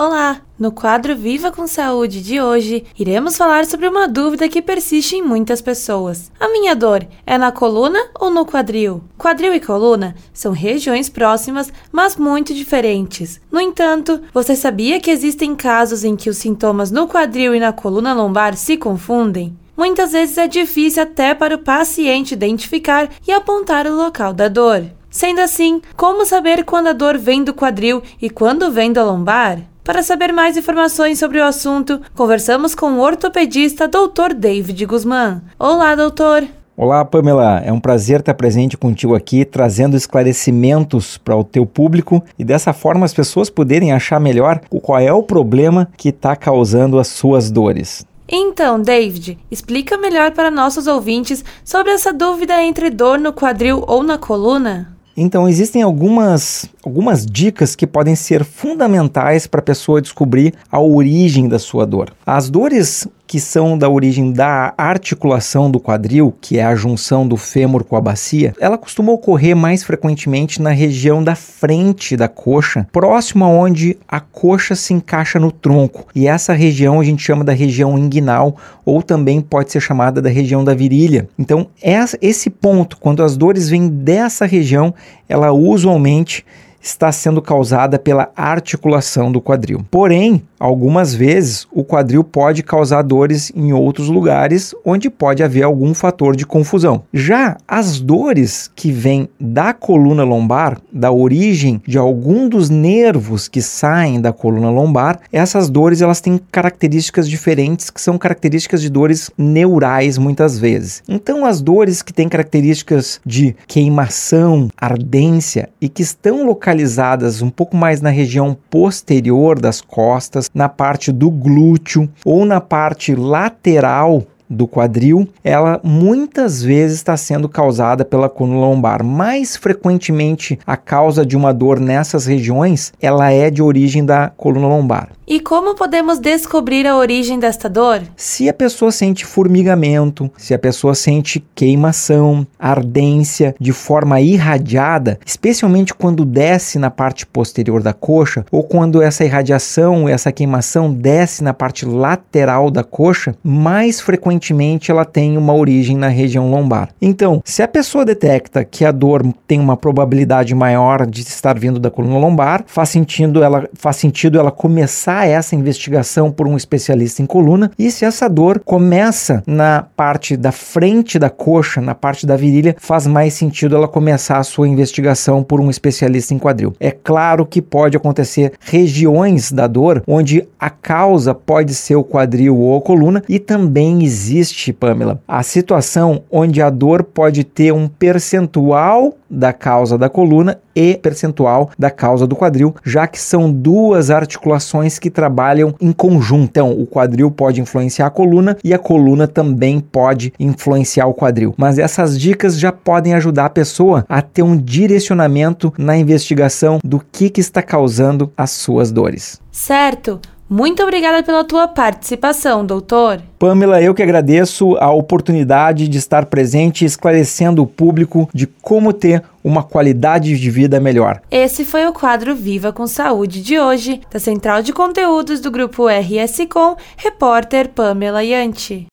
Olá! No quadro Viva com Saúde de hoje, iremos falar sobre uma dúvida que persiste em muitas pessoas. A minha dor é na coluna ou no quadril? Quadril e coluna são regiões próximas, mas muito diferentes. No entanto, você sabia que existem casos em que os sintomas no quadril e na coluna lombar se confundem? Muitas vezes é difícil até para o paciente identificar e apontar o local da dor. Sendo assim, como saber quando a dor vem do quadril e quando vem da lombar? Para saber mais informações sobre o assunto, conversamos com o ortopedista Dr. David Guzmán. Olá, doutor! Olá, Pamela. É um prazer estar presente contigo aqui, trazendo esclarecimentos para o teu público e dessa forma as pessoas poderem achar melhor qual é o problema que está causando as suas dores. Então, David, explica melhor para nossos ouvintes sobre essa dúvida entre dor no quadril ou na coluna? Então, existem algumas, algumas dicas que podem ser fundamentais para a pessoa descobrir a origem da sua dor. As dores que são da origem da articulação do quadril, que é a junção do fêmur com a bacia, ela costuma ocorrer mais frequentemente na região da frente da coxa, próximo aonde a coxa se encaixa no tronco. E essa região a gente chama da região inguinal ou também pode ser chamada da região da virilha. Então, esse ponto, quando as dores vêm dessa região, ela usualmente está sendo causada pela articulação do quadril. Porém, algumas vezes o quadril pode causar dores em outros lugares onde pode haver algum fator de confusão. Já as dores que vêm da coluna lombar, da origem de algum dos nervos que saem da coluna lombar, essas dores elas têm características diferentes que são características de dores neurais muitas vezes. Então as dores que têm características de queimação, ardência e que estão localizadas localizadas um pouco mais na região posterior das costas, na parte do glúteo ou na parte lateral do quadril, ela muitas vezes está sendo causada pela coluna lombar. Mais frequentemente, a causa de uma dor nessas regiões, ela é de origem da coluna lombar. E como podemos descobrir a origem desta dor? Se a pessoa sente formigamento, se a pessoa sente queimação, ardência de forma irradiada, especialmente quando desce na parte posterior da coxa, ou quando essa irradiação, essa queimação desce na parte lateral da coxa, mais frequentemente ela tem uma origem na região lombar. Então, se a pessoa detecta que a dor tem uma probabilidade maior de estar vindo da coluna lombar, faz sentido ela, faz sentido ela começar essa investigação por um especialista em coluna e se essa dor começa na parte da frente da coxa, na parte da virilha, faz mais sentido ela começar a sua investigação por um especialista em quadril. É claro que pode acontecer regiões da dor onde a causa pode ser o quadril ou a coluna e também existe, Pamela, a situação onde a dor pode ter um percentual da causa da coluna e percentual da causa do quadril, já que são duas articulações que trabalham em conjunto. Então, o quadril pode influenciar a coluna e a coluna também pode influenciar o quadril. Mas essas dicas já podem ajudar a pessoa a ter um direcionamento na investigação do que, que está causando as suas dores. Certo. Muito obrigada pela tua participação, doutor. Pamela, eu que agradeço a oportunidade de estar presente esclarecendo o público de como ter uma qualidade de vida melhor. Esse foi o quadro Viva com Saúde de hoje, da Central de Conteúdos do Grupo RS Com, repórter Pamela Yanti.